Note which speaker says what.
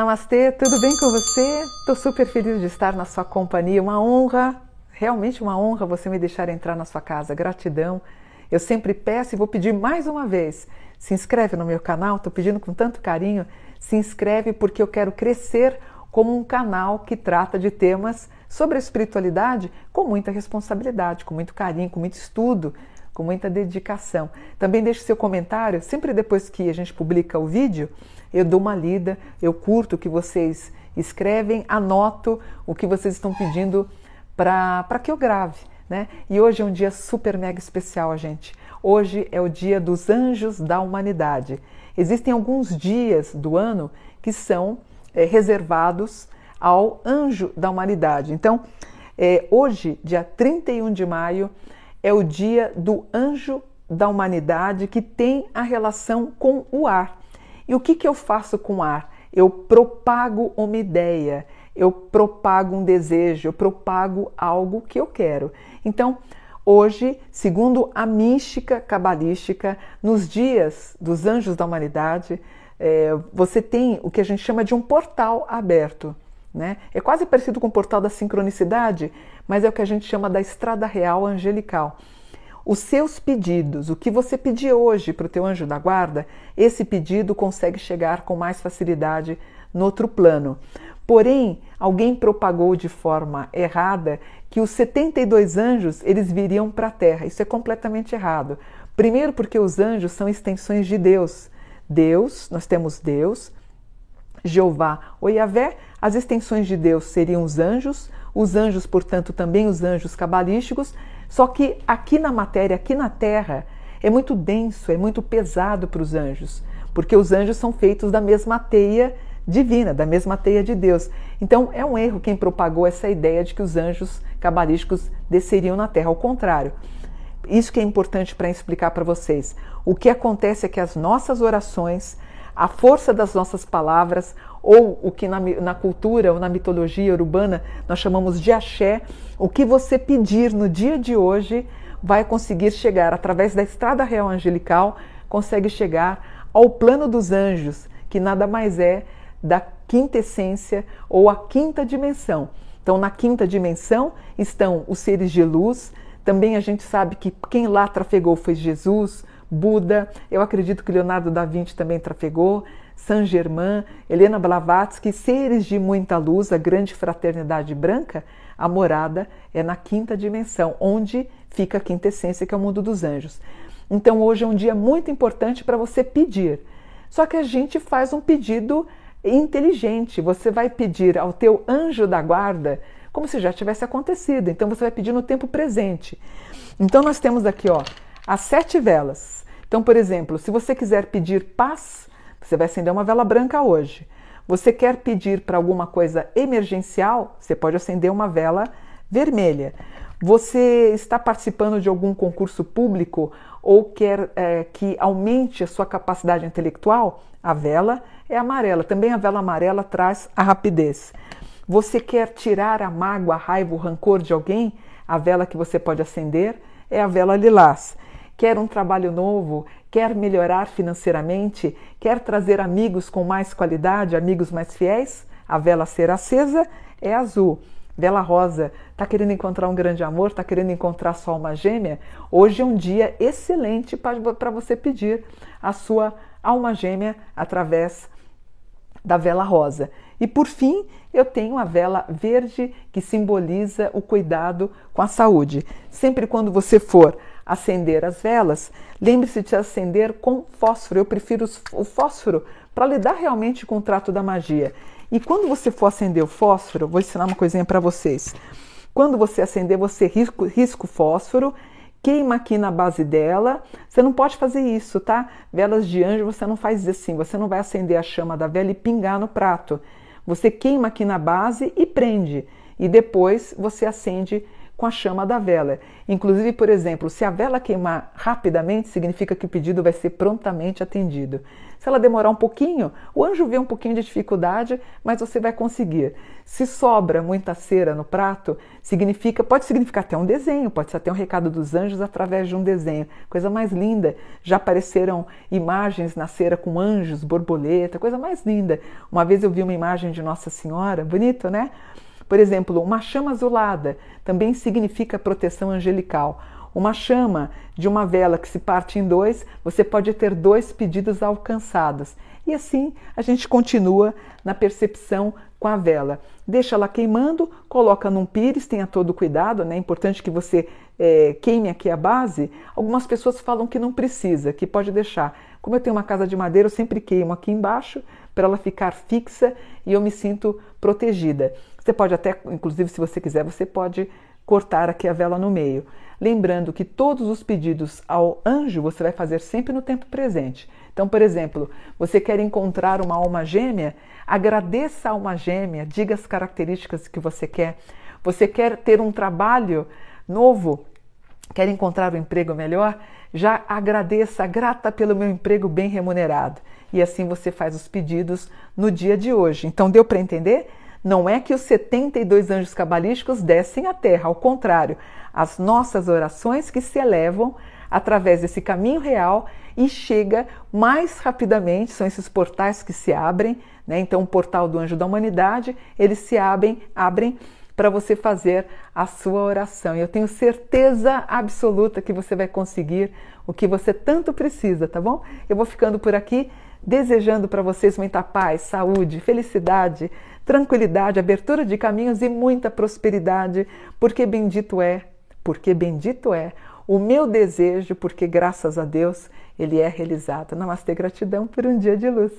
Speaker 1: Namastê, tudo bem com você? Estou super feliz de estar na sua companhia. Uma honra, realmente uma honra você me deixar entrar na sua casa. Gratidão. Eu sempre peço e vou pedir mais uma vez. Se inscreve no meu canal, estou pedindo com tanto carinho. Se inscreve porque eu quero crescer como um canal que trata de temas sobre a espiritualidade com muita responsabilidade, com muito carinho, com muito estudo, com muita dedicação. Também deixe seu comentário, sempre depois que a gente publica o vídeo, eu dou uma lida, eu curto o que vocês escrevem, anoto o que vocês estão pedindo para que eu grave. Né? E hoje é um dia super mega especial, gente. Hoje é o dia dos anjos da humanidade. Existem alguns dias do ano que são é, reservados ao anjo da humanidade. Então, é, hoje, dia 31 de maio, é o dia do anjo da humanidade que tem a relação com o ar. E o que, que eu faço com o ar? Eu propago uma ideia, eu propago um desejo, eu propago algo que eu quero. Então, hoje, segundo a mística cabalística, nos dias dos anjos da humanidade, é, você tem o que a gente chama de um portal aberto. Né? É quase parecido com o portal da sincronicidade, mas é o que a gente chama da estrada real angelical. Os seus pedidos, o que você pedir hoje para o teu anjo da guarda, esse pedido consegue chegar com mais facilidade no outro plano. Porém, alguém propagou de forma errada que os 72 anjos eles viriam para a Terra. Isso é completamente errado. Primeiro, porque os anjos são extensões de Deus. Deus, nós temos Deus, Jeová ou Yahvé, as extensões de Deus seriam os anjos, os anjos, portanto, também os anjos cabalísticos, só que aqui na matéria, aqui na Terra, é muito denso, é muito pesado para os anjos, porque os anjos são feitos da mesma teia divina, da mesma teia de Deus. Então é um erro quem propagou essa ideia de que os anjos cabalísticos desceriam na Terra, ao contrário. Isso que é importante para explicar para vocês. O que acontece é que as nossas orações, a força das nossas palavras, ou o que na, na, cultura ou na mitologia urbana nós chamamos de axé, o que você pedir no dia de hoje vai conseguir chegar através da estrada real angelical, consegue chegar ao plano dos anjos, que nada mais é da quinta essência ou a quinta dimensão. Então, na quinta dimensão estão os seres de luz. Também a gente sabe que quem lá trafegou foi Jesus, Buda, eu acredito que Leonardo da Vinci também trafegou, Saint Germain, Helena Blavatsky, seres de muita luz, a grande fraternidade branca, a morada é na quinta dimensão, onde fica a quinta essência, que é o mundo dos anjos. Então hoje é um dia muito importante para você pedir. Só que a gente faz um pedido inteligente. Você vai pedir ao teu anjo da guarda como se já tivesse acontecido. Então você vai pedir no tempo presente. Então nós temos aqui, ó, as sete velas. Então, por exemplo, se você quiser pedir paz, você vai acender uma vela branca hoje. Você quer pedir para alguma coisa emergencial, você pode acender uma vela vermelha. Você está participando de algum concurso público ou quer é, que aumente a sua capacidade intelectual, a vela é amarela. Também a vela amarela traz a rapidez. Você quer tirar a mágoa, a raiva, o rancor de alguém? A vela que você pode acender é a vela lilás. Quer um trabalho novo? Quer melhorar financeiramente? Quer trazer amigos com mais qualidade, amigos mais fiéis? A vela ser acesa é azul. Vela rosa, está querendo encontrar um grande amor? Está querendo encontrar sua alma gêmea? Hoje é um dia excelente para você pedir a sua alma gêmea através da vela rosa. E por fim, eu tenho a vela verde que simboliza o cuidado com a saúde. Sempre quando você for acender as velas, lembre-se de acender com fósforo. Eu prefiro o fósforo para lidar realmente com o trato da magia. E quando você for acender o fósforo, vou ensinar uma coisinha para vocês. Quando você acender, você risca o fósforo, queima aqui na base dela. Você não pode fazer isso, tá? Velas de anjo você não faz assim. Você não vai acender a chama da vela e pingar no prato. Você queima aqui na base e prende. E depois você acende com a chama da vela. Inclusive, por exemplo, se a vela queimar rapidamente, significa que o pedido vai ser prontamente atendido. Se ela demorar um pouquinho, o anjo vê um pouquinho de dificuldade, mas você vai conseguir. Se sobra muita cera no prato, significa, pode significar até um desenho, pode ser até um recado dos anjos através de um desenho. Coisa mais linda. Já apareceram imagens na cera com anjos, borboleta, coisa mais linda. Uma vez eu vi uma imagem de Nossa Senhora, bonito, né? Por exemplo, uma chama azulada também significa proteção angelical. Uma chama de uma vela que se parte em dois, você pode ter dois pedidos alcançados. E assim a gente continua na percepção com a vela. Deixa ela queimando, coloca num pires, tenha todo cuidado, né? É importante que você é, queime aqui a base. Algumas pessoas falam que não precisa, que pode deixar. Como eu tenho uma casa de madeira, eu sempre queimo aqui embaixo para ela ficar fixa e eu me sinto protegida. Você pode até, inclusive, se você quiser, você pode cortar aqui a vela no meio. Lembrando que todos os pedidos ao anjo você vai fazer sempre no tempo presente. Então, por exemplo, você quer encontrar uma alma gêmea, agradeça a alma gêmea, diga as características que você quer. Você quer ter um trabalho novo, quer encontrar um emprego melhor, já agradeça, grata pelo meu emprego bem remunerado. E assim você faz os pedidos no dia de hoje. Então, deu para entender? Não é que os 72 anjos cabalísticos descem à terra, ao contrário, as nossas orações que se elevam através desse caminho real e chega mais rapidamente, são esses portais que se abrem, né? Então, o portal do anjo da humanidade, eles se abrem, abrem para você fazer a sua oração. Eu tenho certeza absoluta que você vai conseguir o que você tanto precisa, tá bom? Eu vou ficando por aqui desejando para vocês muita paz, saúde, felicidade, tranquilidade, abertura de caminhos e muita prosperidade, porque bendito é, porque bendito é o meu desejo, porque graças a Deus ele é realizado. Namastê, gratidão por um dia de luz.